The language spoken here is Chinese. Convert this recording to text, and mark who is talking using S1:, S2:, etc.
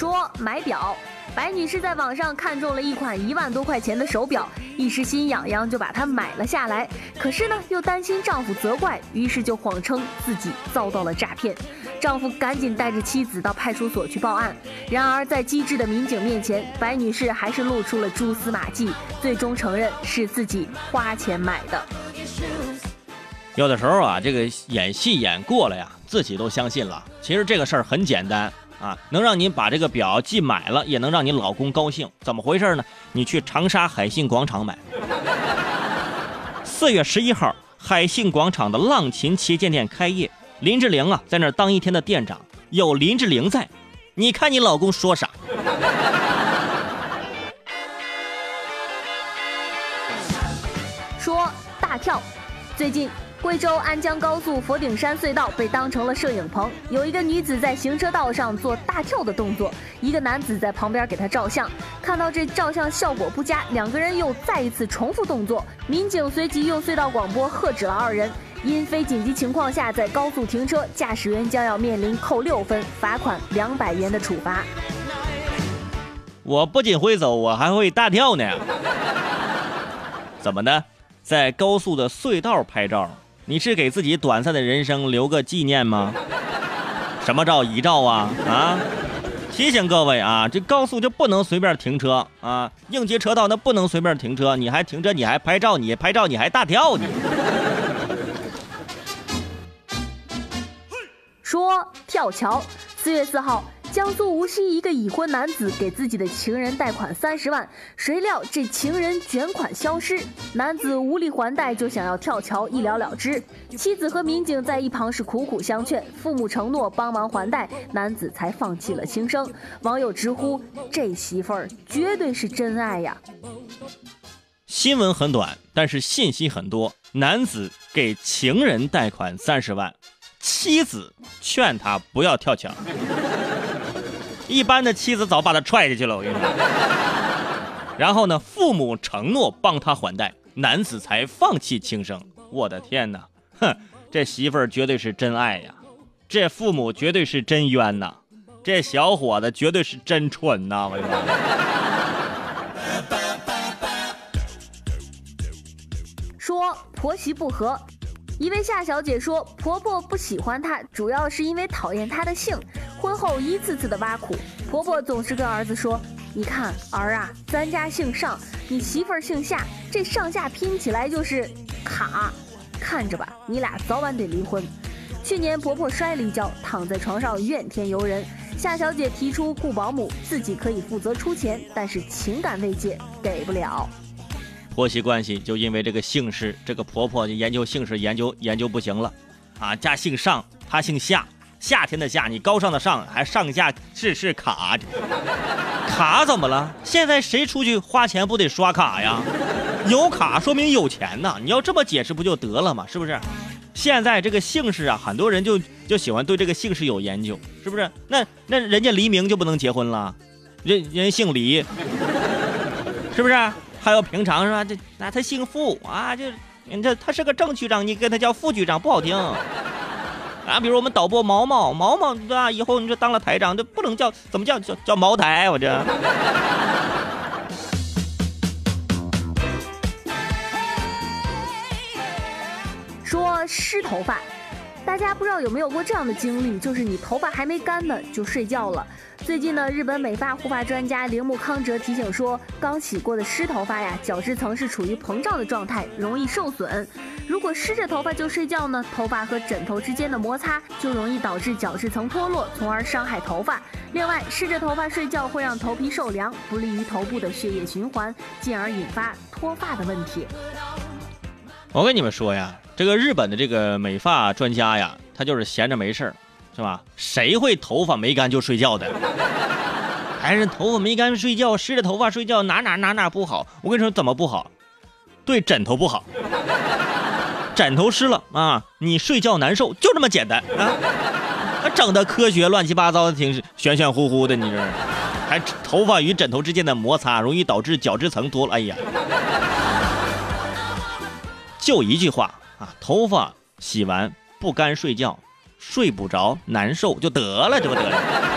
S1: 说买表。白女士在网上看中了一款一万多块钱的手表，一时心痒痒就把它买了下来。可是呢，又担心丈夫责怪，于是就谎称自己遭到了诈骗。丈夫赶紧带着妻子到派出所去报案。然而，在机智的民警面前，白女士还是露出了蛛丝马迹，最终承认是自己花钱买的。
S2: 有的时候啊，这个演戏演过了呀，自己都相信了。其实这个事儿很简单。啊，能让您把这个表既买了，也能让你老公高兴，怎么回事呢？你去长沙海信广场买。四月十一号，海信广场的浪琴旗舰店开业，林志玲啊在那儿当一天的店长，有林志玲在，你看你老公说啥？
S1: 说大跳，最近。贵州安江高速佛顶山隧道被当成了摄影棚，有一个女子在行车道上做大跳的动作，一个男子在旁边给她照相。看到这照相效果不佳，两个人又再一次重复动作，民警随即用隧道广播喝止了二人。因非紧急情况下在高速停车，驾驶员将要面临扣六分、罚款两百元的处罚。
S2: 我不仅会走，我还会大跳呢。怎么的，在高速的隧道拍照？你是给自己短暂的人生留个纪念吗？什么照？遗照啊啊！提醒各位啊，这高速就不能随便停车啊，应急车道那不能随便停车，你还停车，你还拍照，你拍照你还大跳你。
S1: 说跳桥，四月四号。江苏无锡一个已婚男子给自己的情人贷款三十万，谁料这情人卷款消失，男子无力还贷，就想要跳桥一了了之。妻子和民警在一旁是苦苦相劝，父母承诺帮忙还贷，男子才放弃了轻生。网友直呼：这媳妇儿绝对是真爱呀！
S2: 新闻很短，但是信息很多。男子给情人贷款三十万，妻子劝他不要跳桥。一般的妻子早把他踹下去了，我跟你说。然后呢，父母承诺帮他还贷，男子才放弃轻生。我的天哪，哼，这媳妇儿绝对是真爱呀，这父母绝对是真冤呐，这小伙子绝对是真蠢呐，我跟你说。
S1: 说婆媳不和。一位夏小姐说，婆婆不喜欢她，主要是因为讨厌她的姓。婚后一次次的挖苦，婆婆总是跟儿子说：“你看儿啊，咱家姓上，你媳妇儿姓夏，这上下拼起来就是卡，看着吧，你俩早晚得离婚。”去年婆婆摔了一跤，躺在床上怨天尤人。夏小姐提出雇保姆，自己可以负责出钱，但是情感慰藉给不了。
S2: 婆媳关系就因为这个姓氏，这个婆婆研究姓氏研究研究不行了，啊，家姓上，她姓夏，夏天的夏，你高尚的上，还上下是是卡，卡怎么了？现在谁出去花钱不得刷卡呀？有卡说明有钱呐，你要这么解释不就得了吗？是不是？现在这个姓氏啊，很多人就就喜欢对这个姓氏有研究，是不是？那那人家黎明就不能结婚了，人人姓李，是不是？还有平常是吧？这那他姓傅啊，就你这他是个正局长，你跟他叫副局长不好听啊。比如我们导播毛毛毛毛对吧？以后你这当了台长，这不能叫怎么叫叫叫茅台？我这
S1: 说湿头发。大家不知道有没有过这样的经历，就是你头发还没干呢就睡觉了。最近呢，日本美发护发专家铃木康哲提醒说，刚洗过的湿头发呀，角质层是处于膨胀的状态，容易受损。如果湿着头发就睡觉呢，头发和枕头之间的摩擦就容易导致角质层脱落，从而伤害头发。另外，湿着头发睡觉会让头皮受凉，不利于头部的血液循环，进而引发脱发的问题。
S2: 我跟你们说呀。这个日本的这个美发专家呀，他就是闲着没事儿，是吧？谁会头发没干就睡觉的？还是头发没干睡觉，湿着头发睡觉，哪哪哪哪不好？我跟你说怎么不好？对枕头不好，枕头湿了啊，你睡觉难受，就这么简单啊！整的科学乱七八糟的，挺玄玄乎乎的，你这还头发与枕头之间的摩擦容易导致角质层脱了，哎呀，就一句话。啊，头发洗完不干睡觉，睡不着难受就得了，这不得了。